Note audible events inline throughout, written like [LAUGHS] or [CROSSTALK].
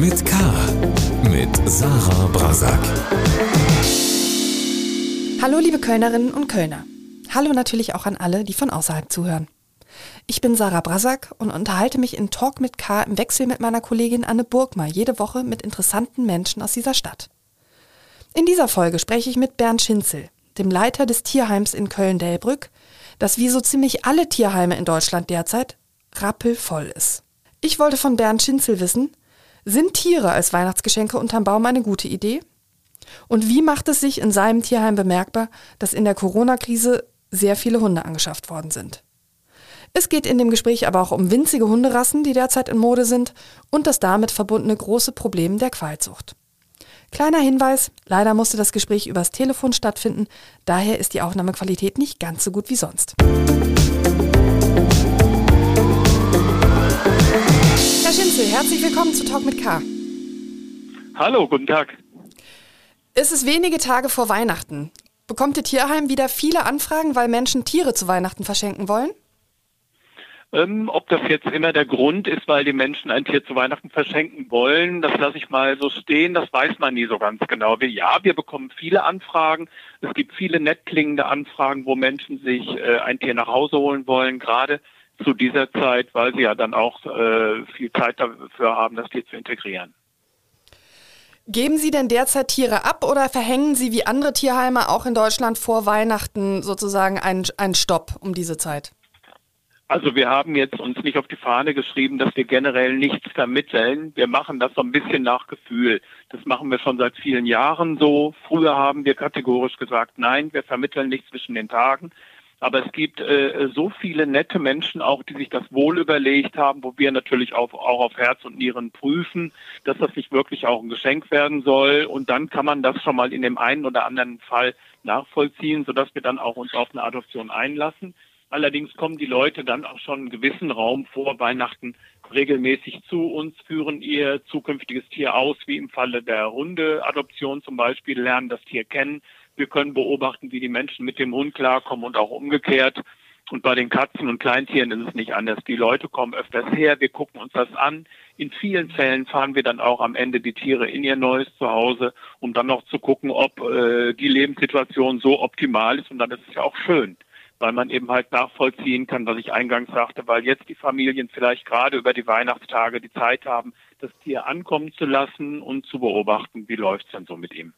mit K. Mit Sarah Brasak. Hallo liebe Kölnerinnen und Kölner. Hallo natürlich auch an alle, die von außerhalb zuhören. Ich bin Sarah Brasak und unterhalte mich in Talk mit K im Wechsel mit meiner Kollegin Anne Burgmar jede Woche mit interessanten Menschen aus dieser Stadt. In dieser Folge spreche ich mit Bernd Schinzel, dem Leiter des Tierheims in Köln-Delbrück, das wie so ziemlich alle Tierheime in Deutschland derzeit rappelvoll ist. Ich wollte von Bernd Schinzel wissen, sind Tiere als Weihnachtsgeschenke unterm Baum eine gute Idee? Und wie macht es sich in seinem Tierheim bemerkbar, dass in der Corona-Krise sehr viele Hunde angeschafft worden sind? Es geht in dem Gespräch aber auch um winzige Hunderassen, die derzeit in Mode sind, und das damit verbundene große Problem der Qualzucht. Kleiner Hinweis, leider musste das Gespräch übers Telefon stattfinden, daher ist die Aufnahmequalität nicht ganz so gut wie sonst. Herr herzlich willkommen zu Talk mit K. Hallo, guten Tag. Es ist wenige Tage vor Weihnachten. Bekommt Ihr Tierheim wieder viele Anfragen, weil Menschen Tiere zu Weihnachten verschenken wollen? Ähm, ob das jetzt immer der Grund ist, weil die Menschen ein Tier zu Weihnachten verschenken wollen, das lasse ich mal so stehen. Das weiß man nie so ganz genau. Wir, ja, wir bekommen viele Anfragen. Es gibt viele nett klingende Anfragen, wo Menschen sich äh, ein Tier nach Hause holen wollen, gerade zu dieser Zeit, weil sie ja dann auch äh, viel Zeit dafür haben, das Tier zu integrieren. Geben Sie denn derzeit Tiere ab oder verhängen Sie wie andere Tierheime auch in Deutschland vor Weihnachten sozusagen einen, einen Stopp um diese Zeit? Also wir haben jetzt uns nicht auf die Fahne geschrieben, dass wir generell nichts vermitteln. Wir machen das so ein bisschen nach Gefühl. Das machen wir schon seit vielen Jahren so. Früher haben wir kategorisch gesagt, nein, wir vermitteln nicht zwischen den Tagen. Aber es gibt äh, so viele nette Menschen auch, die sich das wohl überlegt haben, wo wir natürlich auch, auch auf Herz und Nieren prüfen, dass das nicht wirklich auch ein Geschenk werden soll. Und dann kann man das schon mal in dem einen oder anderen Fall nachvollziehen, sodass wir dann auch uns auf eine Adoption einlassen. Allerdings kommen die Leute dann auch schon einen gewissen Raum vor Weihnachten regelmäßig zu uns, führen ihr zukünftiges Tier aus, wie im Falle der Hundeadoption zum Beispiel, lernen das Tier kennen. Wir können beobachten, wie die Menschen mit dem Hund klarkommen und auch umgekehrt. Und bei den Katzen und Kleintieren ist es nicht anders. Die Leute kommen öfters her, wir gucken uns das an. In vielen Fällen fahren wir dann auch am Ende die Tiere in ihr neues Zuhause, um dann noch zu gucken, ob äh, die Lebenssituation so optimal ist. Und dann ist es ja auch schön weil man eben halt nachvollziehen kann, was ich eingangs sagte, weil jetzt die Familien vielleicht gerade über die Weihnachtstage die Zeit haben, das Tier ankommen zu lassen und zu beobachten, wie läuft es denn so mit ihm.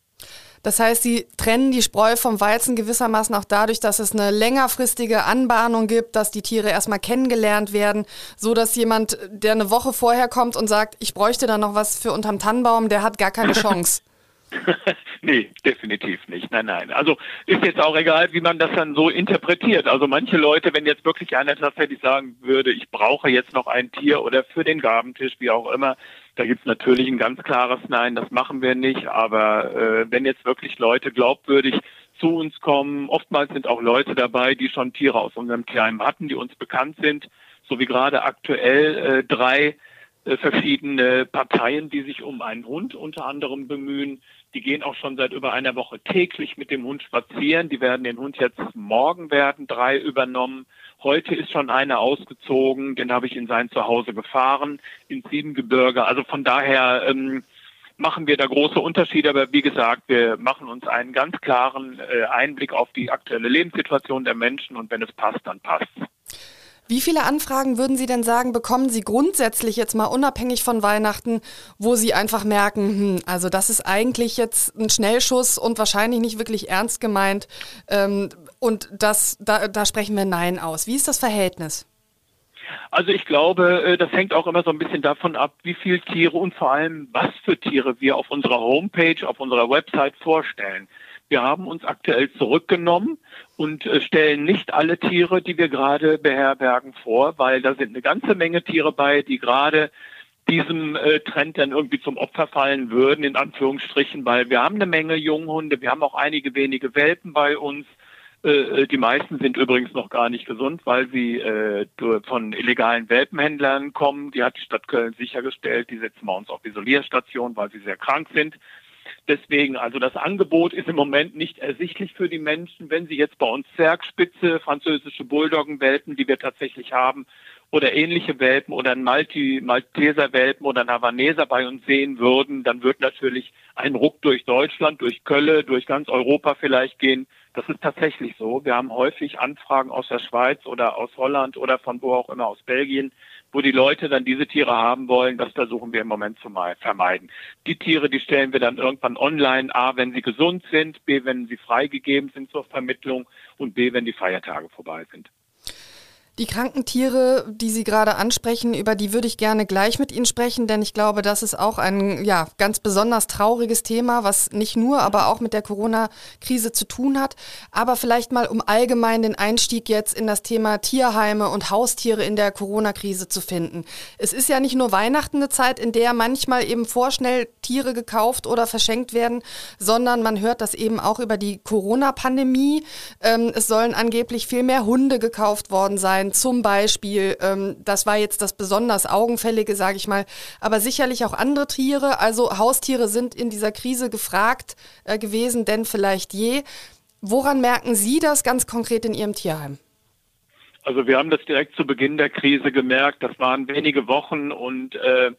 Das heißt, Sie trennen die Spreu vom Weizen gewissermaßen auch dadurch, dass es eine längerfristige Anbahnung gibt, dass die Tiere erstmal kennengelernt werden, so dass jemand, der eine Woche vorher kommt und sagt, ich bräuchte da noch was für unterm Tannenbaum, der hat gar keine Chance. [LAUGHS] nee, definitiv nicht. Nein, nein. Also ist jetzt auch egal, wie man das dann so interpretiert. Also manche Leute, wenn jetzt wirklich einer tatsächlich sagen würde, ich brauche jetzt noch ein Tier oder für den Gabentisch, wie auch immer, da gibt es natürlich ein ganz klares Nein, das machen wir nicht. Aber äh, wenn jetzt wirklich Leute glaubwürdig zu uns kommen, oftmals sind auch Leute dabei, die schon Tiere aus unserem Tierheim hatten, die uns bekannt sind, so wie gerade aktuell äh, drei äh, verschiedene Parteien, die sich um einen Hund unter anderem bemühen. Die gehen auch schon seit über einer Woche täglich mit dem Hund spazieren. Die werden den Hund jetzt morgen werden drei übernommen. Heute ist schon einer ausgezogen, den habe ich in sein Zuhause gefahren, ins Siebengebirge. Also von daher ähm, machen wir da große Unterschiede, aber wie gesagt, wir machen uns einen ganz klaren äh, Einblick auf die aktuelle Lebenssituation der Menschen und wenn es passt, dann passt. Wie viele Anfragen würden Sie denn sagen, bekommen Sie grundsätzlich jetzt mal unabhängig von Weihnachten, wo Sie einfach merken, hm, also das ist eigentlich jetzt ein Schnellschuss und wahrscheinlich nicht wirklich ernst gemeint ähm, und das, da, da sprechen wir Nein aus. Wie ist das Verhältnis? Also ich glaube, äh, das hängt auch immer so ein bisschen davon ab, wie viele Tiere und vor allem was für Tiere wir auf unserer Homepage, auf unserer Website vorstellen. Wir haben uns aktuell zurückgenommen und äh, stellen nicht alle Tiere, die wir gerade beherbergen, vor, weil da sind eine ganze Menge Tiere bei, die gerade diesem äh, Trend dann irgendwie zum Opfer fallen würden, in Anführungsstrichen, weil wir haben eine Menge Junghunde, wir haben auch einige wenige Welpen bei uns. Äh, die meisten sind übrigens noch gar nicht gesund, weil sie äh, von illegalen Welpenhändlern kommen. Die hat die Stadt Köln sichergestellt. Die setzen bei uns auf Isolierstation, weil sie sehr krank sind. Deswegen, also das Angebot ist im Moment nicht ersichtlich für die Menschen. Wenn sie jetzt bei uns Zergspitze, französische Bulldoggenwelpen, die wir tatsächlich haben, oder ähnliche Welpen oder ein Malti, Malteser Welpen oder ein Havaneser bei uns sehen würden, dann wird natürlich ein Ruck durch Deutschland, durch Kölle, durch ganz Europa vielleicht gehen. Das ist tatsächlich so. Wir haben häufig Anfragen aus der Schweiz oder aus Holland oder von wo auch immer aus Belgien, wo die Leute dann diese Tiere haben wollen. Das versuchen wir im Moment zu vermeiden. Die Tiere, die stellen wir dann irgendwann online. A, wenn sie gesund sind. B, wenn sie freigegeben sind zur Vermittlung. Und B, wenn die Feiertage vorbei sind. Die kranken Tiere, die Sie gerade ansprechen, über die würde ich gerne gleich mit Ihnen sprechen, denn ich glaube, das ist auch ein ja, ganz besonders trauriges Thema, was nicht nur, aber auch mit der Corona-Krise zu tun hat. Aber vielleicht mal um allgemein den Einstieg jetzt in das Thema Tierheime und Haustiere in der Corona-Krise zu finden. Es ist ja nicht nur Weihnachten eine Zeit, in der manchmal eben vorschnell Tiere gekauft oder verschenkt werden, sondern man hört das eben auch über die Corona-Pandemie. Ähm, es sollen angeblich viel mehr Hunde gekauft worden sein zum Beispiel, ähm, das war jetzt das besonders Augenfällige, sage ich mal, aber sicherlich auch andere Tiere. Also Haustiere sind in dieser Krise gefragt äh, gewesen, denn vielleicht je. Woran merken Sie das ganz konkret in Ihrem Tierheim? Also wir haben das direkt zu Beginn der Krise gemerkt. Das waren wenige Wochen und äh,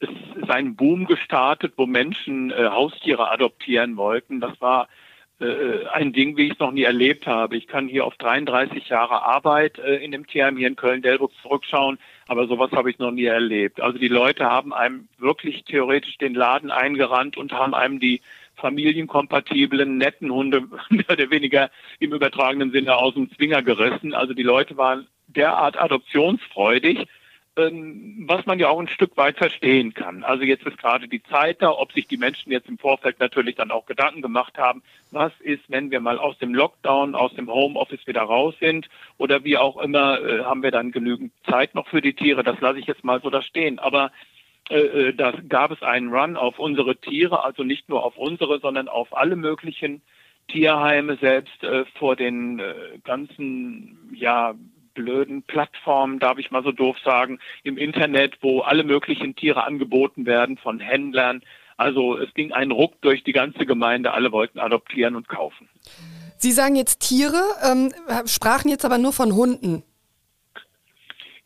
es ist ein Boom gestartet, wo Menschen äh, Haustiere adoptieren wollten. Das war äh, ein Ding, wie ich es noch nie erlebt habe. Ich kann hier auf 33 Jahre Arbeit äh, in dem Tierheim hier in Köln-Delbrück zurückschauen, aber sowas habe ich noch nie erlebt. Also die Leute haben einem wirklich theoretisch den Laden eingerannt und haben einem die familienkompatiblen, netten Hunde [LAUGHS] mehr oder weniger im übertragenen Sinne aus dem Zwinger gerissen. Also die Leute waren derart adoptionsfreudig, was man ja auch ein Stück weit verstehen kann. Also jetzt ist gerade die Zeit da, ob sich die Menschen jetzt im Vorfeld natürlich dann auch Gedanken gemacht haben, was ist, wenn wir mal aus dem Lockdown, aus dem Homeoffice wieder raus sind oder wie auch immer, äh, haben wir dann genügend Zeit noch für die Tiere. Das lasse ich jetzt mal so da stehen. Aber äh, äh, da gab es einen Run auf unsere Tiere, also nicht nur auf unsere, sondern auf alle möglichen Tierheime selbst äh, vor den äh, ganzen ja blöden Plattformen, darf ich mal so doof sagen, im Internet, wo alle möglichen Tiere angeboten werden von Händlern. Also es ging ein Ruck durch die ganze Gemeinde, alle wollten adoptieren und kaufen. Sie sagen jetzt Tiere, ähm, sprachen jetzt aber nur von Hunden.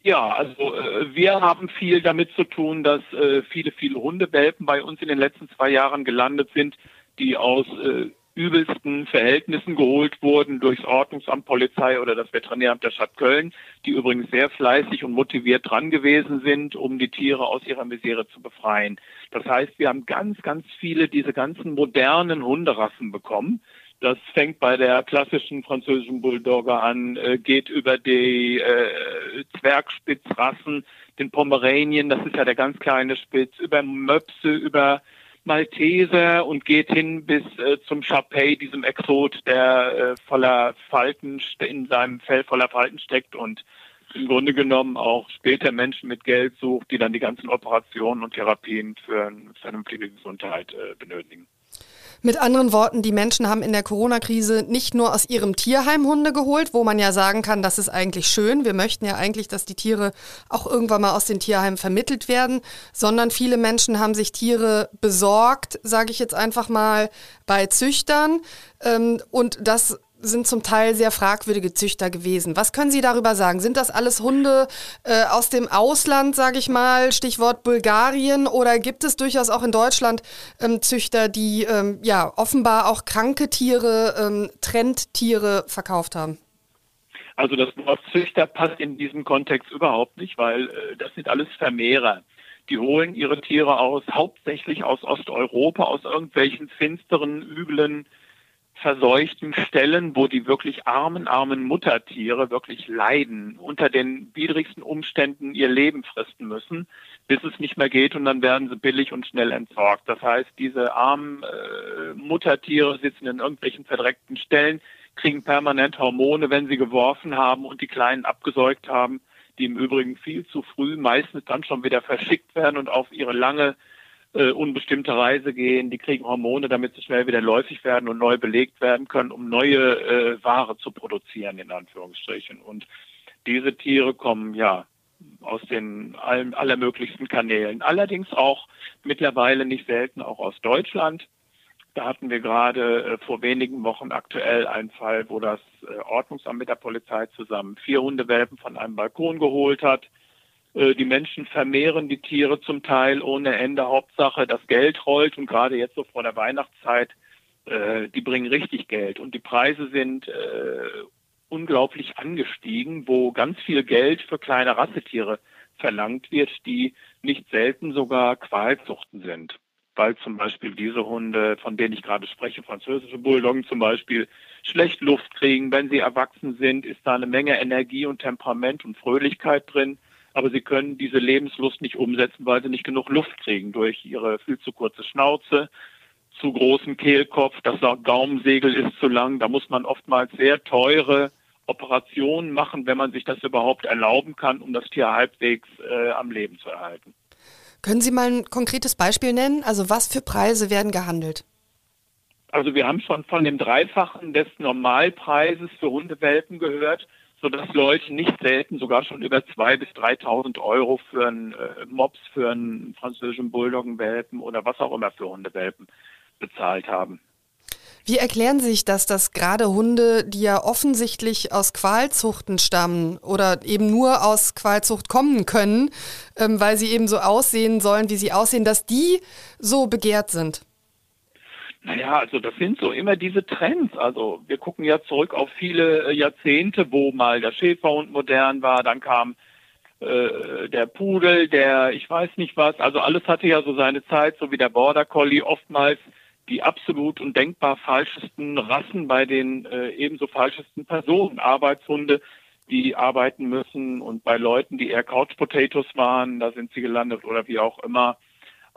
Ja, also äh, wir haben viel damit zu tun, dass äh, viele, viele Hundewelpen bei uns in den letzten zwei Jahren gelandet sind, die aus äh, übelsten Verhältnissen geholt wurden durchs Ordnungsamt, Polizei oder das Veterinäramt der Stadt Köln, die übrigens sehr fleißig und motiviert dran gewesen sind, um die Tiere aus ihrer Misere zu befreien. Das heißt, wir haben ganz, ganz viele diese ganzen modernen Hunderassen bekommen. Das fängt bei der klassischen französischen Bulldogger an, äh, geht über die äh, Zwergspitzrassen, den Pomeranien, das ist ja der ganz kleine Spitz, über Möpse, über Malteser und geht hin bis äh, zum Chapey, diesem Exot, der äh, voller Falten in seinem Fell voller Falten steckt und im Grunde genommen auch später Menschen mit Geld sucht, die dann die ganzen Operationen und Therapien für eine vernünftige Gesundheit äh, benötigen. Mit anderen Worten, die Menschen haben in der Corona-Krise nicht nur aus ihrem Tierheim Hunde geholt, wo man ja sagen kann, das ist eigentlich schön. Wir möchten ja eigentlich, dass die Tiere auch irgendwann mal aus den Tierheimen vermittelt werden, sondern viele Menschen haben sich Tiere besorgt, sage ich jetzt einfach mal, bei Züchtern. Ähm, und das sind zum Teil sehr fragwürdige Züchter gewesen. Was können Sie darüber sagen? Sind das alles Hunde äh, aus dem Ausland, sage ich mal, Stichwort Bulgarien, oder gibt es durchaus auch in Deutschland ähm, Züchter, die ähm, ja offenbar auch kranke Tiere, ähm, Trendtiere verkauft haben? Also das Wort Züchter passt in diesem Kontext überhaupt nicht, weil äh, das sind alles Vermehrer. Die holen ihre Tiere aus, hauptsächlich aus Osteuropa, aus irgendwelchen finsteren, üblen verseuchten Stellen, wo die wirklich armen, armen Muttertiere wirklich leiden, unter den widrigsten Umständen ihr Leben fristen müssen, bis es nicht mehr geht und dann werden sie billig und schnell entsorgt. Das heißt, diese armen äh, Muttertiere sitzen in irgendwelchen verdreckten Stellen, kriegen permanent Hormone, wenn sie geworfen haben und die Kleinen abgesäugt haben, die im Übrigen viel zu früh meistens dann schon wieder verschickt werden und auf ihre lange äh, unbestimmte Reise gehen, die kriegen Hormone, damit sie schnell wieder läufig werden und neu belegt werden können, um neue äh, Ware zu produzieren, in Anführungsstrichen. Und diese Tiere kommen ja aus den allen, allermöglichsten Kanälen. Allerdings auch mittlerweile nicht selten auch aus Deutschland. Da hatten wir gerade äh, vor wenigen Wochen aktuell einen Fall, wo das äh, Ordnungsamt mit der Polizei zusammen vier Hundewelpen von einem Balkon geholt hat die Menschen vermehren die Tiere zum Teil ohne Ende. Hauptsache, das Geld rollt und gerade jetzt so vor der Weihnachtszeit, äh, die bringen richtig Geld und die Preise sind äh, unglaublich angestiegen, wo ganz viel Geld für kleine Rassetiere verlangt wird, die nicht selten sogar Qualzuchten sind. Weil zum Beispiel diese Hunde, von denen ich gerade spreche, französische Bulldoggen zum Beispiel, schlecht Luft kriegen. Wenn sie erwachsen sind, ist da eine Menge Energie und Temperament und Fröhlichkeit drin aber sie können diese Lebenslust nicht umsetzen, weil sie nicht genug Luft kriegen durch ihre viel zu kurze Schnauze, zu großen Kehlkopf, das Gaumensegel ist zu lang. Da muss man oftmals sehr teure Operationen machen, wenn man sich das überhaupt erlauben kann, um das Tier halbwegs äh, am Leben zu erhalten. Können Sie mal ein konkretes Beispiel nennen? Also was für Preise werden gehandelt? Also wir haben schon von dem Dreifachen des Normalpreises für Hundewelpen gehört sodass Leute nicht selten sogar schon über 2.000 bis 3.000 Euro für einen äh, Mops, für einen französischen Bulldoggenwelpen oder was auch immer für Hundewelpen bezahlt haben. Wie erklären Sie sich das, dass gerade Hunde, die ja offensichtlich aus Qualzuchten stammen oder eben nur aus Qualzucht kommen können, ähm, weil sie eben so aussehen sollen, wie sie aussehen, dass die so begehrt sind? Naja, also das sind so immer diese Trends. Also wir gucken ja zurück auf viele äh, Jahrzehnte, wo mal der Schäferhund modern war, dann kam äh, der Pudel, der ich weiß nicht was. Also alles hatte ja so seine Zeit, so wie der Border Collie, oftmals die absolut und denkbar falschesten Rassen bei den äh, ebenso falschesten Personen. Arbeitshunde, die arbeiten müssen und bei Leuten, die eher Couch Potatoes waren, da sind sie gelandet oder wie auch immer.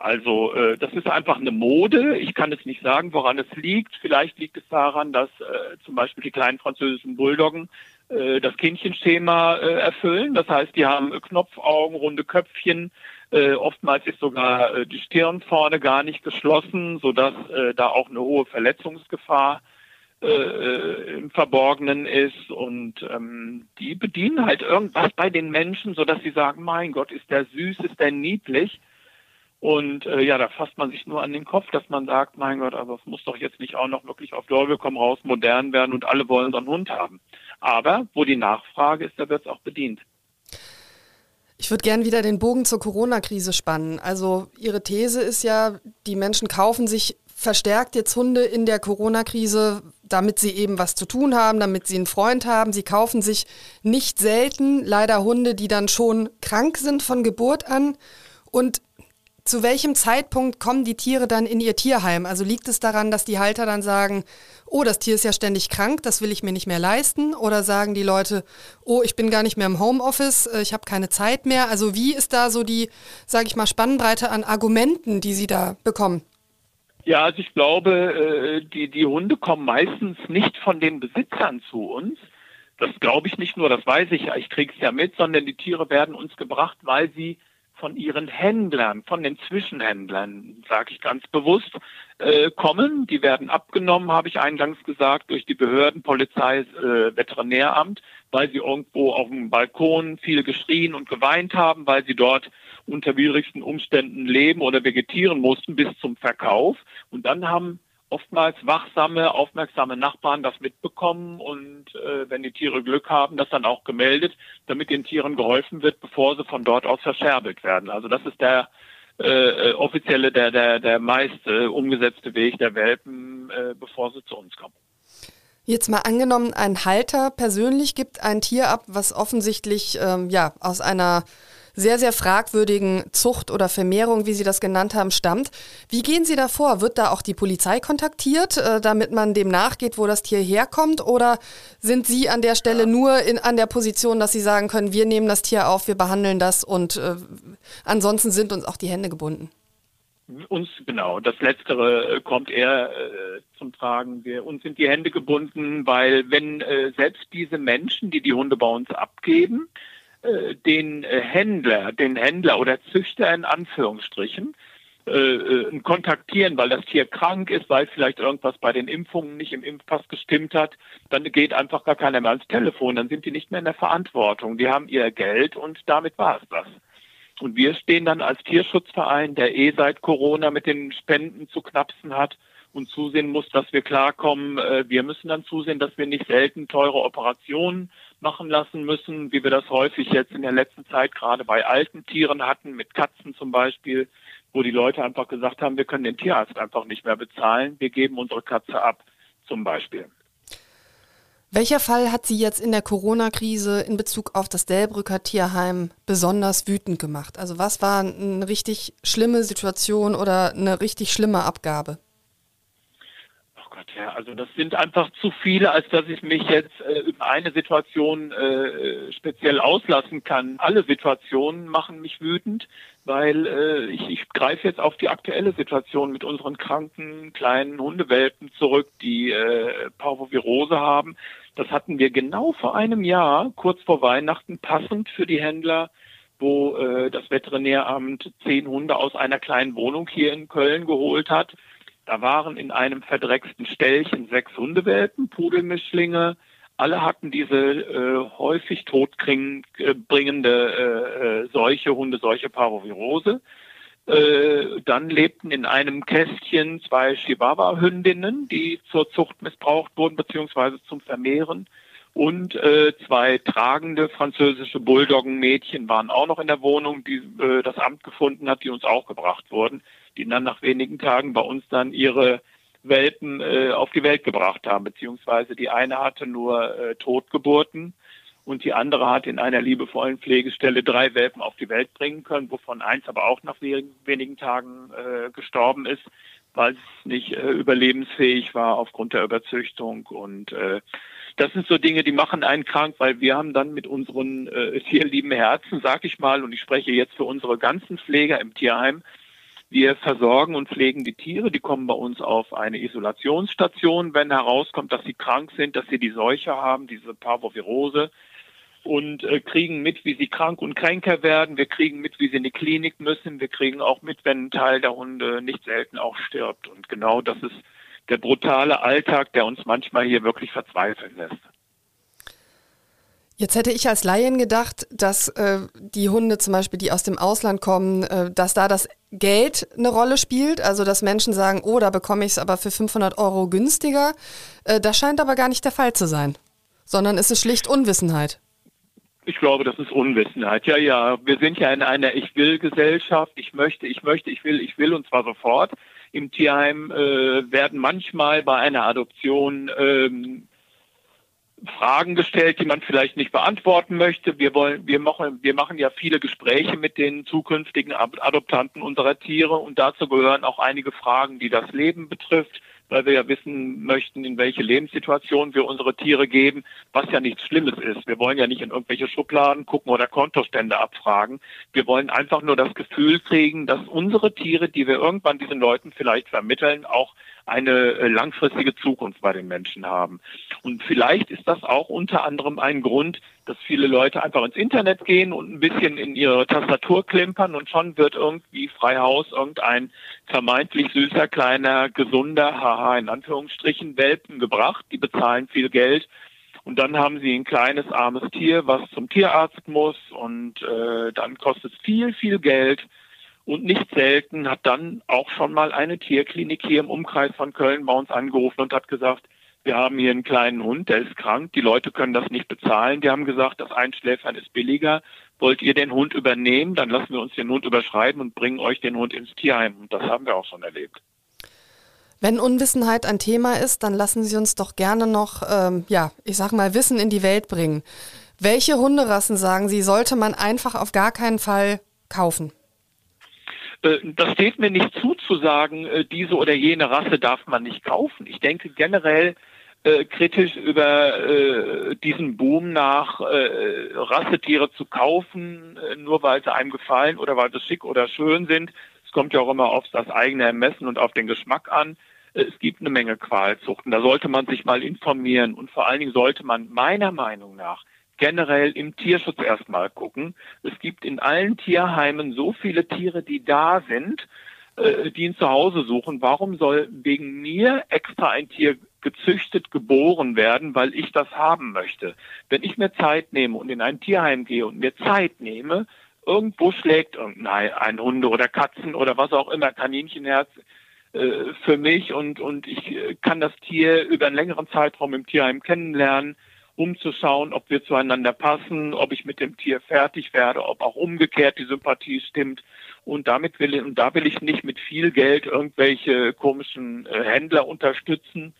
Also äh, das ist einfach eine Mode. Ich kann es nicht sagen, woran es liegt. Vielleicht liegt es daran, dass äh, zum Beispiel die kleinen französischen Bulldoggen äh, das Kindchenschema äh, erfüllen. Das heißt, die haben Knopfaugen, runde Köpfchen. Äh, oftmals ist sogar äh, die Stirn vorne gar nicht geschlossen, sodass äh, da auch eine hohe Verletzungsgefahr äh, im Verborgenen ist und ähm, die bedienen halt irgendwas bei den Menschen, sodass sie sagen, mein Gott, ist der süß, ist der niedlich. Und äh, ja, da fasst man sich nur an den Kopf, dass man sagt, mein Gott, also es muss doch jetzt nicht auch noch wirklich auf Teufel komm raus modern werden und alle wollen so einen Hund haben. Aber wo die Nachfrage ist, da wird es auch bedient. Ich würde gerne wieder den Bogen zur Corona-Krise spannen. Also Ihre These ist ja, die Menschen kaufen sich verstärkt jetzt Hunde in der Corona-Krise, damit sie eben was zu tun haben, damit sie einen Freund haben. Sie kaufen sich nicht selten leider Hunde, die dann schon krank sind von Geburt an. Und zu welchem Zeitpunkt kommen die Tiere dann in ihr Tierheim? Also liegt es daran, dass die Halter dann sagen, oh, das Tier ist ja ständig krank, das will ich mir nicht mehr leisten? Oder sagen die Leute, oh, ich bin gar nicht mehr im Homeoffice, äh, ich habe keine Zeit mehr? Also wie ist da so die, sage ich mal, Spannbreite an Argumenten, die Sie da bekommen? Ja, also ich glaube, äh, die, die Hunde kommen meistens nicht von den Besitzern zu uns. Das glaube ich nicht nur, das weiß ich ich kriege es ja mit, sondern die Tiere werden uns gebracht, weil sie von ihren Händlern, von den Zwischenhändlern, sage ich ganz bewusst, äh, kommen. Die werden abgenommen, habe ich eingangs gesagt, durch die Behörden, Polizei, äh, Veterinäramt, weil sie irgendwo auf dem Balkon viel geschrien und geweint haben, weil sie dort unter widrigsten Umständen leben oder vegetieren mussten bis zum Verkauf. Und dann haben oftmals wachsame, aufmerksame Nachbarn das mitbekommen und äh, wenn die Tiere Glück haben, das dann auch gemeldet, damit den Tieren geholfen wird, bevor sie von dort aus verscherbelt werden. Also das ist der äh, äh offizielle, der, der, der meist äh, umgesetzte Weg der Welpen, äh, bevor sie zu uns kommen. Jetzt mal angenommen, ein Halter persönlich gibt ein Tier ab, was offensichtlich ähm, ja aus einer sehr, sehr fragwürdigen Zucht oder Vermehrung, wie Sie das genannt haben, stammt. Wie gehen Sie da vor? Wird da auch die Polizei kontaktiert, äh, damit man dem nachgeht, wo das Tier herkommt? Oder sind Sie an der Stelle nur in, an der Position, dass Sie sagen können, wir nehmen das Tier auf, wir behandeln das und äh, ansonsten sind uns auch die Hände gebunden? Uns, genau, das Letztere äh, kommt eher äh, zum Tragen. Wir, uns sind die Hände gebunden, weil wenn äh, selbst diese Menschen, die die Hunde bei uns abgeben, den äh, Händler, den Händler oder Züchter in Anführungsstrichen, äh, äh, kontaktieren, weil das Tier krank ist, weil vielleicht irgendwas bei den Impfungen nicht im Impfpass gestimmt hat, dann geht einfach gar keiner mehr ans Telefon, dann sind die nicht mehr in der Verantwortung. Die haben ihr Geld und damit war es das. Und wir stehen dann als Tierschutzverein, der eh seit Corona mit den Spenden zu knapsen hat und zusehen muss, dass wir klarkommen. Äh, wir müssen dann zusehen, dass wir nicht selten teure Operationen machen lassen müssen, wie wir das häufig jetzt in der letzten Zeit gerade bei alten Tieren hatten, mit Katzen zum Beispiel, wo die Leute einfach gesagt haben, wir können den Tierarzt einfach nicht mehr bezahlen, wir geben unsere Katze ab, zum Beispiel. Welcher Fall hat Sie jetzt in der Corona-Krise in Bezug auf das Delbrücker Tierheim besonders wütend gemacht? Also was war eine richtig schlimme Situation oder eine richtig schlimme Abgabe? Gott, ja, also das sind einfach zu viele, als dass ich mich jetzt äh, über eine Situation äh, speziell auslassen kann. Alle Situationen machen mich wütend, weil äh, ich, ich greife jetzt auf die aktuelle Situation mit unseren kranken kleinen Hundewelpen zurück, die äh, Parvovirose haben. Das hatten wir genau vor einem Jahr, kurz vor Weihnachten, passend für die Händler wo äh, das Veterinäramt zehn Hunde aus einer kleinen Wohnung hier in Köln geholt hat da waren in einem verdrecksten Ställchen sechs Hundewelpen, Pudelmischlinge. Alle hatten diese äh, häufig todbringende äh, äh, Seuche, Hundeseuche Parvovirose. Äh, dann lebten in einem Kästchen zwei Chihuahua-Hündinnen, die zur Zucht missbraucht wurden, beziehungsweise zum Vermehren. Und äh, zwei tragende französische Bulldoggenmädchen waren auch noch in der Wohnung, die äh, das Amt gefunden hat, die uns auch gebracht wurden die dann nach wenigen Tagen bei uns dann ihre Welpen äh, auf die Welt gebracht haben, beziehungsweise die eine hatte nur äh, Totgeburten und die andere hat in einer liebevollen Pflegestelle drei Welpen auf die Welt bringen können, wovon eins aber auch nach wenigen Tagen äh, gestorben ist, weil es nicht äh, überlebensfähig war aufgrund der Überzüchtung. Und äh, das sind so Dinge, die machen einen krank, weil wir haben dann mit unseren äh, [LAUGHS] vier lieben Herzen, sag ich mal, und ich spreche jetzt für unsere ganzen Pfleger im Tierheim, wir versorgen und pflegen die Tiere. Die kommen bei uns auf eine Isolationsstation, wenn herauskommt, dass sie krank sind, dass sie die Seuche haben, diese Parvovirose und äh, kriegen mit, wie sie krank und kränker werden. Wir kriegen mit, wie sie in die Klinik müssen. Wir kriegen auch mit, wenn ein Teil der Hunde nicht selten auch stirbt. Und genau das ist der brutale Alltag, der uns manchmal hier wirklich verzweifeln lässt. Jetzt hätte ich als Laien gedacht, dass äh, die Hunde zum Beispiel, die aus dem Ausland kommen, äh, dass da das Geld eine Rolle spielt. Also dass Menschen sagen, oh, da bekomme ich es aber für 500 Euro günstiger. Äh, das scheint aber gar nicht der Fall zu sein, sondern es ist schlicht Unwissenheit. Ich glaube, das ist Unwissenheit. Ja, ja, wir sind ja in einer Ich will-Gesellschaft. Ich möchte, ich möchte, ich will, ich will und zwar sofort. Im Tierheim äh, werden manchmal bei einer Adoption ähm, Fragen gestellt, die man vielleicht nicht beantworten möchte. Wir wollen, wir machen, wir machen ja viele Gespräche mit den zukünftigen Adoptanten unserer Tiere und dazu gehören auch einige Fragen, die das Leben betrifft, weil wir ja wissen möchten, in welche Lebenssituation wir unsere Tiere geben, was ja nichts Schlimmes ist. Wir wollen ja nicht in irgendwelche Schubladen gucken oder Kontostände abfragen. Wir wollen einfach nur das Gefühl kriegen, dass unsere Tiere, die wir irgendwann diesen Leuten vielleicht vermitteln, auch eine äh, langfristige Zukunft bei den Menschen haben. Und vielleicht ist das auch unter anderem ein Grund, dass viele Leute einfach ins Internet gehen und ein bisschen in ihre Tastatur klimpern und schon wird irgendwie frei Haus irgendein vermeintlich süßer, kleiner, gesunder, haha, in Anführungsstrichen, Welpen gebracht. Die bezahlen viel Geld. Und dann haben sie ein kleines, armes Tier, was zum Tierarzt muss und äh, dann kostet es viel, viel Geld. Und nicht selten hat dann auch schon mal eine Tierklinik hier im Umkreis von Köln bei uns angerufen und hat gesagt, wir haben hier einen kleinen Hund, der ist krank, die Leute können das nicht bezahlen. Die haben gesagt, das Einschläfern ist billiger. Wollt ihr den Hund übernehmen? Dann lassen wir uns den Hund überschreiben und bringen euch den Hund ins Tierheim. Und das haben wir auch schon erlebt. Wenn Unwissenheit ein Thema ist, dann lassen Sie uns doch gerne noch, ähm, ja, ich sag mal, Wissen in die Welt bringen. Welche Hunderassen, sagen Sie, sollte man einfach auf gar keinen Fall kaufen? Äh, das steht mir nicht zu, zu sagen, äh, diese oder jene Rasse darf man nicht kaufen. Ich denke generell äh, kritisch über äh, diesen Boom nach äh, Rassetiere zu kaufen, äh, nur weil sie einem gefallen oder weil sie schick oder schön sind. Es kommt ja auch immer auf das eigene Ermessen und auf den Geschmack an. Es gibt eine Menge Qualzuchten. Da sollte man sich mal informieren und vor allen Dingen sollte man meiner Meinung nach generell im Tierschutz erstmal gucken. Es gibt in allen Tierheimen so viele Tiere, die da sind, äh, die ein Zuhause suchen. Warum soll wegen mir extra ein Tier gezüchtet geboren werden, weil ich das haben möchte? Wenn ich mir Zeit nehme und in ein Tierheim gehe und mir Zeit nehme, irgendwo schlägt irgendein ein Hunde oder Katzen oder was auch immer, Kaninchenherz, äh, für mich und, und ich äh, kann das Tier über einen längeren Zeitraum im Tierheim kennenlernen, um zu schauen, ob wir zueinander passen, ob ich mit dem Tier fertig werde, ob auch umgekehrt die Sympathie stimmt. Und damit will ich, und da will ich nicht mit viel Geld irgendwelche komischen äh, Händler unterstützen,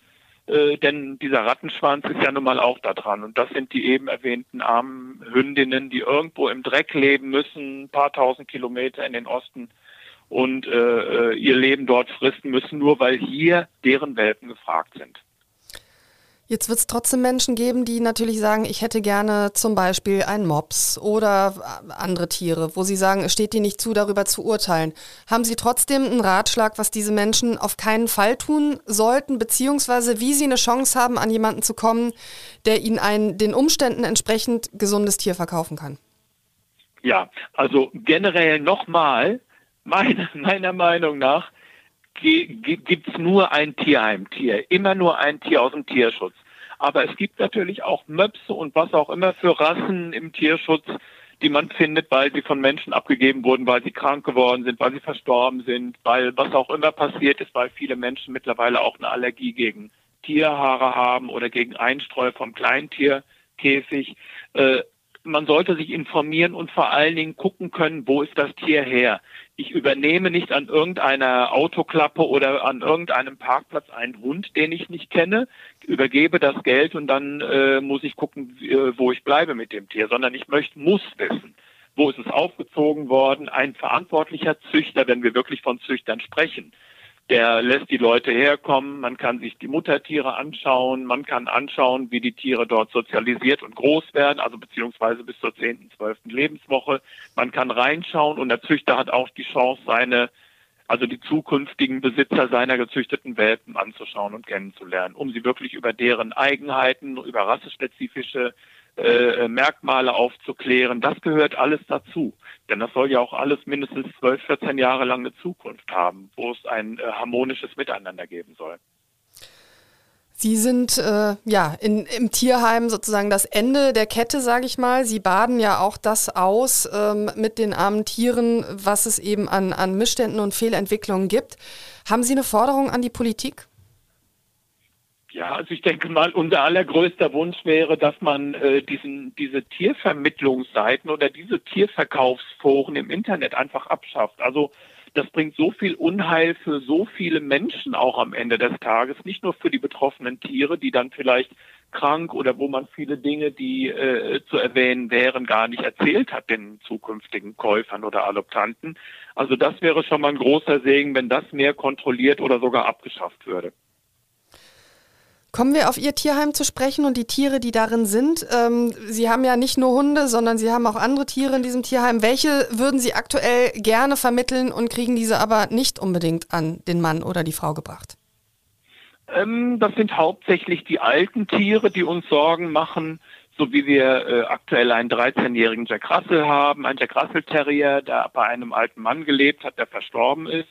äh, denn dieser Rattenschwanz ist ja nun mal auch da dran. Und das sind die eben erwähnten armen Hündinnen, die irgendwo im Dreck leben müssen, ein paar tausend Kilometer in den Osten und äh, äh, ihr Leben dort fristen müssen, nur weil hier deren Welpen gefragt sind. Jetzt wird es trotzdem Menschen geben, die natürlich sagen, ich hätte gerne zum Beispiel einen Mops oder andere Tiere, wo sie sagen, es steht ihnen nicht zu, darüber zu urteilen. Haben Sie trotzdem einen Ratschlag, was diese Menschen auf keinen Fall tun sollten, beziehungsweise wie sie eine Chance haben, an jemanden zu kommen, der ihnen ein den Umständen entsprechend gesundes Tier verkaufen kann? Ja, also generell nochmal, meine, [LAUGHS] meiner Meinung nach gibt es nur ein Tierheimtier, immer nur ein Tier aus dem Tierschutz. Aber es gibt natürlich auch Möpse und was auch immer für Rassen im Tierschutz, die man findet, weil sie von Menschen abgegeben wurden, weil sie krank geworden sind, weil sie verstorben sind, weil was auch immer passiert ist, weil viele Menschen mittlerweile auch eine Allergie gegen Tierhaare haben oder gegen Einstreu vom Kleintierkäfig. Äh, man sollte sich informieren und vor allen Dingen gucken können, wo ist das Tier her. Ich übernehme nicht an irgendeiner Autoklappe oder an irgendeinem Parkplatz einen Hund, den ich nicht kenne, übergebe das Geld und dann äh, muss ich gucken, äh, wo ich bleibe mit dem Tier, sondern ich möchte, muss wissen, wo ist es aufgezogen worden, ein verantwortlicher Züchter, wenn wir wirklich von Züchtern sprechen der lässt die Leute herkommen, man kann sich die Muttertiere anschauen, man kann anschauen, wie die Tiere dort sozialisiert und groß werden, also beziehungsweise bis zur zehnten, zwölften Lebenswoche. Man kann reinschauen und der Züchter hat auch die Chance, seine, also die zukünftigen Besitzer seiner gezüchteten Welpen anzuschauen und kennenzulernen, um sie wirklich über deren Eigenheiten, über rassespezifische äh, Merkmale aufzuklären. Das gehört alles dazu. Denn das soll ja auch alles mindestens 12, 14 Jahre lang eine Zukunft haben, wo es ein äh, harmonisches Miteinander geben soll. Sie sind äh, ja in, im Tierheim sozusagen das Ende der Kette, sage ich mal. Sie baden ja auch das aus ähm, mit den armen Tieren, was es eben an, an Missständen und Fehlentwicklungen gibt. Haben Sie eine Forderung an die Politik? Ja, also ich denke mal, unser allergrößter Wunsch wäre, dass man äh, diesen, diese Tiervermittlungsseiten oder diese Tierverkaufsforen im Internet einfach abschafft. Also das bringt so viel Unheil für so viele Menschen auch am Ende des Tages, nicht nur für die betroffenen Tiere, die dann vielleicht krank oder wo man viele Dinge, die äh, zu erwähnen wären, gar nicht erzählt hat den zukünftigen Käufern oder Adoptanten. Also das wäre schon mal ein großer Segen, wenn das mehr kontrolliert oder sogar abgeschafft würde. Kommen wir auf Ihr Tierheim zu sprechen und die Tiere, die darin sind. Ähm, Sie haben ja nicht nur Hunde, sondern Sie haben auch andere Tiere in diesem Tierheim. Welche würden Sie aktuell gerne vermitteln und kriegen diese aber nicht unbedingt an den Mann oder die Frau gebracht? Ähm, das sind hauptsächlich die alten Tiere, die uns Sorgen machen, so wie wir äh, aktuell einen 13-jährigen Jack Russell haben, ein Jack Russell Terrier, der bei einem alten Mann gelebt hat, der verstorben ist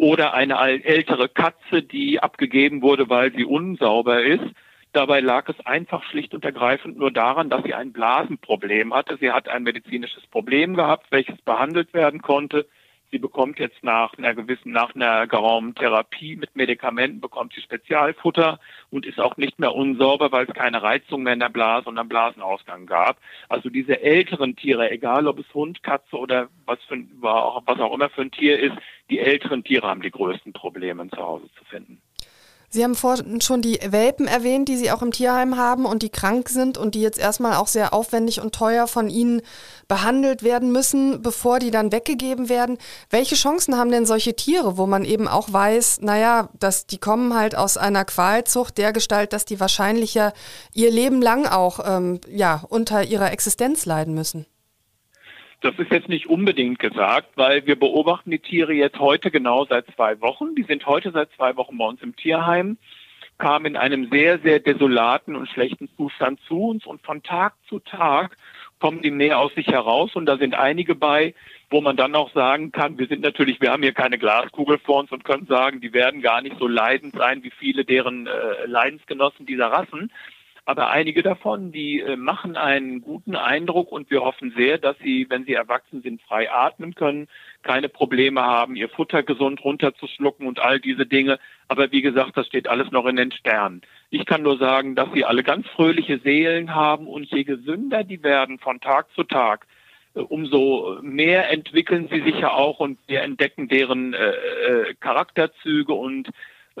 oder eine ältere Katze, die abgegeben wurde, weil sie unsauber ist. Dabei lag es einfach schlicht und ergreifend nur daran, dass sie ein Blasenproblem hatte. Sie hat ein medizinisches Problem gehabt, welches behandelt werden konnte. Sie bekommt jetzt nach einer gewissen, nach einer geraumen Therapie mit Medikamenten, bekommt sie Spezialfutter und ist auch nicht mehr unsauber, weil es keine Reizung mehr in der Blase und am Blasenausgang gab. Also diese älteren Tiere, egal ob es Hund, Katze oder was, für, was auch immer für ein Tier ist, die älteren Tiere haben die größten Probleme zu Hause zu finden. Sie haben vorhin schon die Welpen erwähnt, die Sie auch im Tierheim haben und die krank sind und die jetzt erstmal auch sehr aufwendig und teuer von Ihnen behandelt werden müssen, bevor die dann weggegeben werden. Welche Chancen haben denn solche Tiere, wo man eben auch weiß, naja, dass die kommen halt aus einer Qualzucht der Gestalt, dass die wahrscheinlich ja ihr Leben lang auch ähm, ja, unter ihrer Existenz leiden müssen? Das ist jetzt nicht unbedingt gesagt, weil wir beobachten die Tiere jetzt heute genau seit zwei Wochen. Die sind heute seit zwei Wochen bei uns im Tierheim, kamen in einem sehr, sehr desolaten und schlechten Zustand zu uns und von Tag zu Tag kommen die mehr aus sich heraus und da sind einige bei, wo man dann auch sagen kann, wir sind natürlich, wir haben hier keine Glaskugel vor uns und können sagen, die werden gar nicht so leidend sein wie viele deren äh, Leidensgenossen dieser Rassen. Aber einige davon, die äh, machen einen guten Eindruck und wir hoffen sehr, dass sie, wenn sie erwachsen sind, frei atmen können, keine Probleme haben, ihr Futter gesund runterzuschlucken und all diese Dinge. Aber wie gesagt, das steht alles noch in den Sternen. Ich kann nur sagen, dass sie alle ganz fröhliche Seelen haben und je gesünder die werden von Tag zu Tag, äh, umso mehr entwickeln sie sich ja auch und wir entdecken deren äh, äh Charakterzüge und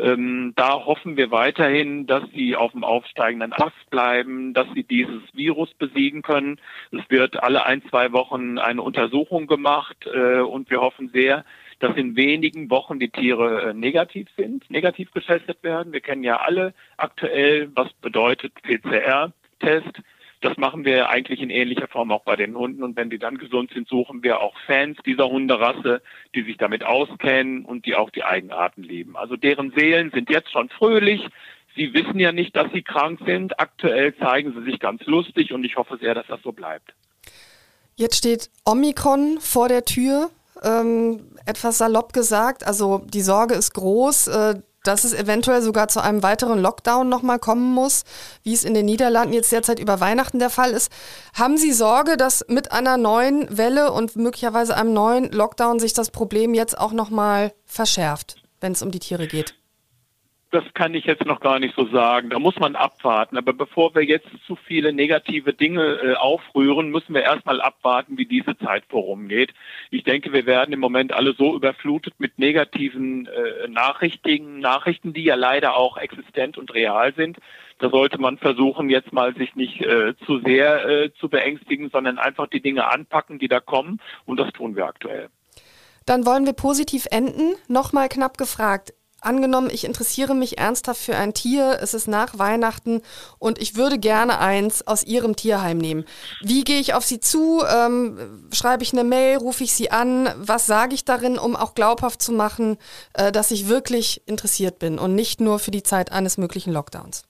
ähm, da hoffen wir weiterhin, dass sie auf dem aufsteigenden Ast bleiben, dass sie dieses Virus besiegen können. Es wird alle ein, zwei Wochen eine Untersuchung gemacht äh, und wir hoffen sehr, dass in wenigen Wochen die Tiere äh, negativ sind, negativ getestet werden. Wir kennen ja alle aktuell, was bedeutet PCR-Test. Das machen wir eigentlich in ähnlicher Form auch bei den Hunden. Und wenn die dann gesund sind, suchen wir auch Fans dieser Hunderasse, die sich damit auskennen und die auch die Eigenarten lieben. Also deren Seelen sind jetzt schon fröhlich. Sie wissen ja nicht, dass sie krank sind. Aktuell zeigen sie sich ganz lustig und ich hoffe sehr, dass das so bleibt. Jetzt steht Omikron vor der Tür. Ähm, etwas salopp gesagt, also die Sorge ist groß. Äh, dass es eventuell sogar zu einem weiteren Lockdown nochmal kommen muss, wie es in den Niederlanden jetzt derzeit über Weihnachten der Fall ist. Haben Sie Sorge, dass mit einer neuen Welle und möglicherweise einem neuen Lockdown sich das Problem jetzt auch nochmal verschärft, wenn es um die Tiere geht? Das kann ich jetzt noch gar nicht so sagen. Da muss man abwarten. Aber bevor wir jetzt zu viele negative Dinge äh, aufrühren, müssen wir erstmal abwarten, wie diese Zeit vorumgeht. Ich denke, wir werden im Moment alle so überflutet mit negativen äh, Nachrichten, Nachrichten, die ja leider auch existent und real sind. Da sollte man versuchen, jetzt mal sich nicht äh, zu sehr äh, zu beängstigen, sondern einfach die Dinge anpacken, die da kommen. Und das tun wir aktuell. Dann wollen wir positiv enden. Nochmal knapp gefragt angenommen, ich interessiere mich ernsthaft für ein Tier, es ist nach Weihnachten und ich würde gerne eins aus Ihrem Tierheim nehmen. Wie gehe ich auf Sie zu? Ähm, schreibe ich eine Mail, rufe ich Sie an? Was sage ich darin, um auch glaubhaft zu machen, äh, dass ich wirklich interessiert bin und nicht nur für die Zeit eines möglichen Lockdowns?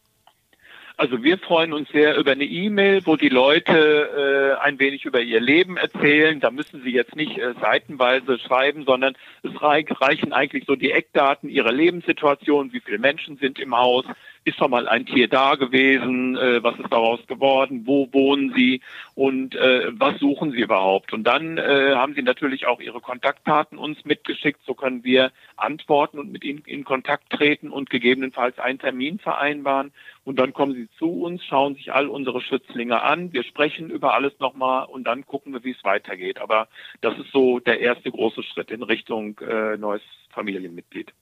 Also wir freuen uns sehr über eine E-Mail, wo die Leute äh, ein wenig über ihr Leben erzählen. Da müssen sie jetzt nicht äh, seitenweise schreiben, sondern es reichen eigentlich so die Eckdaten ihrer Lebenssituation, wie viele Menschen sind im Haus, ist schon mal ein Tier da gewesen, äh, was ist daraus geworden, wo wohnen sie und äh, was suchen sie überhaupt. Und dann äh, haben sie natürlich auch ihre Kontaktdaten uns mitgeschickt, so können wir antworten und mit ihnen in Kontakt treten und gegebenenfalls einen Termin vereinbaren. Und dann kommen sie zu uns, schauen sich all unsere Schützlinge an, wir sprechen über alles nochmal und dann gucken wir, wie es weitergeht. Aber das ist so der erste große Schritt in Richtung äh, neues Familienmitglied.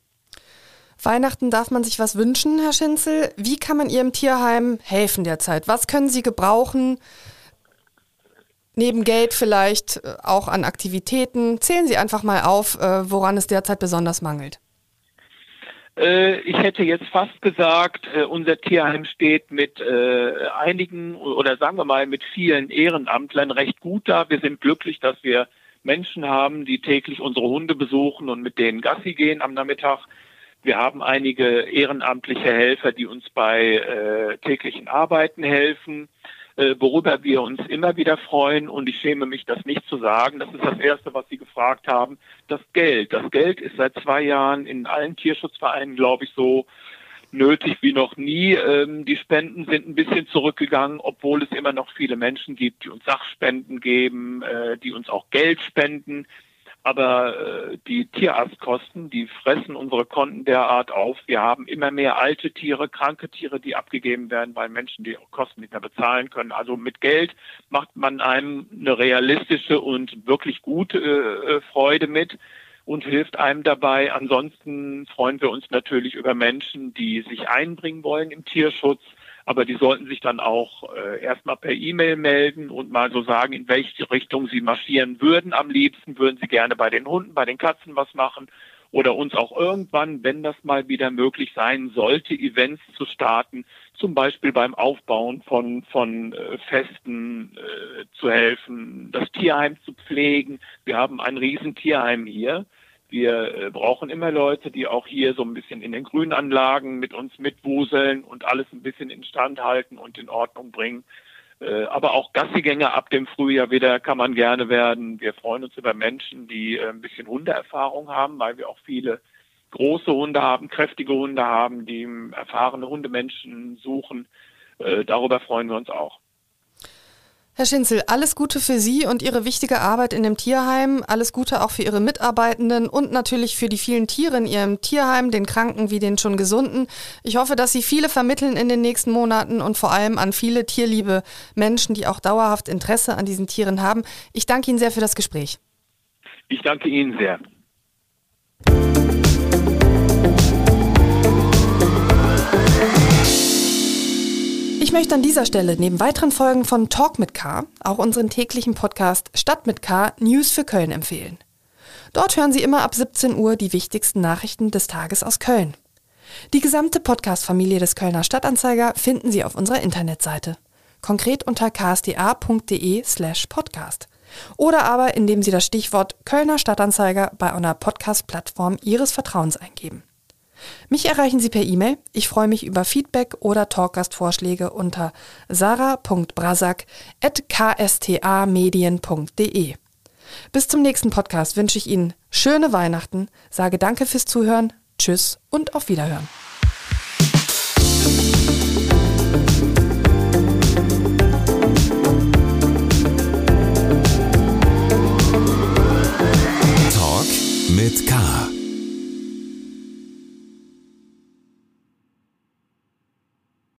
Weihnachten darf man sich was wünschen, Herr Schinzel. Wie kann man Ihrem Tierheim helfen derzeit? Was können Sie gebrauchen? Neben Geld vielleicht äh, auch an Aktivitäten. Zählen Sie einfach mal auf, äh, woran es derzeit besonders mangelt. Äh, ich hätte jetzt fast gesagt, unser Tierheim steht mit einigen oder sagen wir mal mit vielen Ehrenamtlern recht gut da. Wir sind glücklich, dass wir Menschen haben, die täglich unsere Hunde besuchen und mit denen Gassi gehen am Nachmittag. Wir haben einige ehrenamtliche Helfer, die uns bei äh, täglichen Arbeiten helfen, äh, worüber wir uns immer wieder freuen. Und ich schäme mich, das nicht zu sagen. Das ist das Erste, was Sie gefragt haben. Das Geld. Das Geld ist seit zwei Jahren in allen Tierschutzvereinen, glaube ich, so nötig wie noch nie. Ähm, die Spenden sind ein bisschen zurückgegangen, obwohl es immer noch viele Menschen gibt, die uns Sachspenden geben, äh, die uns auch Geld spenden. Aber äh, die Tierarztkosten, die fressen unsere Konten derart auf. Wir haben immer mehr alte Tiere, kranke Tiere, die abgegeben werden, weil Menschen die Kosten nicht mehr bezahlen können. Also mit Geld macht man einem eine realistische und wirklich gute äh, Freude mit und hilft einem dabei. Ansonsten freuen wir uns natürlich über Menschen, die sich einbringen wollen im Tierschutz aber die sollten sich dann auch äh, erstmal per E-Mail melden und mal so sagen, in welche Richtung sie marschieren würden. Am liebsten würden sie gerne bei den Hunden, bei den Katzen was machen oder uns auch irgendwann, wenn das mal wieder möglich sein sollte, Events zu starten, zum Beispiel beim Aufbauen von, von äh, Festen äh, zu helfen, das Tierheim zu pflegen. Wir haben ein Riesentierheim hier wir äh, brauchen immer Leute, die auch hier so ein bisschen in den Grünanlagen mit uns mitwuseln und alles ein bisschen instand halten und in Ordnung bringen. Äh, aber auch Gassigänger ab dem Frühjahr wieder kann man gerne werden. Wir freuen uns über Menschen, die äh, ein bisschen Hundeerfahrung haben, weil wir auch viele große Hunde haben, kräftige Hunde haben, die erfahrene Hundemenschen suchen. darüber freuen wir uns auch. Herr Schinzel, alles Gute für Sie und Ihre wichtige Arbeit in dem Tierheim. Alles Gute auch für Ihre Mitarbeitenden und natürlich für die vielen Tiere in Ihrem Tierheim, den Kranken wie den schon Gesunden. Ich hoffe, dass Sie viele vermitteln in den nächsten Monaten und vor allem an viele tierliebe Menschen, die auch dauerhaft Interesse an diesen Tieren haben. Ich danke Ihnen sehr für das Gespräch. Ich danke Ihnen sehr. Ich möchte an dieser Stelle neben weiteren Folgen von Talk mit K auch unseren täglichen Podcast Stadt mit K News für Köln empfehlen. Dort hören Sie immer ab 17 Uhr die wichtigsten Nachrichten des Tages aus Köln. Die gesamte Podcast-Familie des Kölner Stadtanzeiger finden Sie auf unserer Internetseite. Konkret unter ksda.de slash podcast. Oder aber indem Sie das Stichwort Kölner Stadtanzeiger bei einer Podcast-Plattform Ihres Vertrauens eingeben. Mich erreichen Sie per E-Mail. Ich freue mich über Feedback oder Talkgastvorschläge unter sarah.brasak.kstamedien.de. Bis zum nächsten Podcast wünsche ich Ihnen schöne Weihnachten, sage danke fürs Zuhören, tschüss und auf Wiederhören. Talk mit K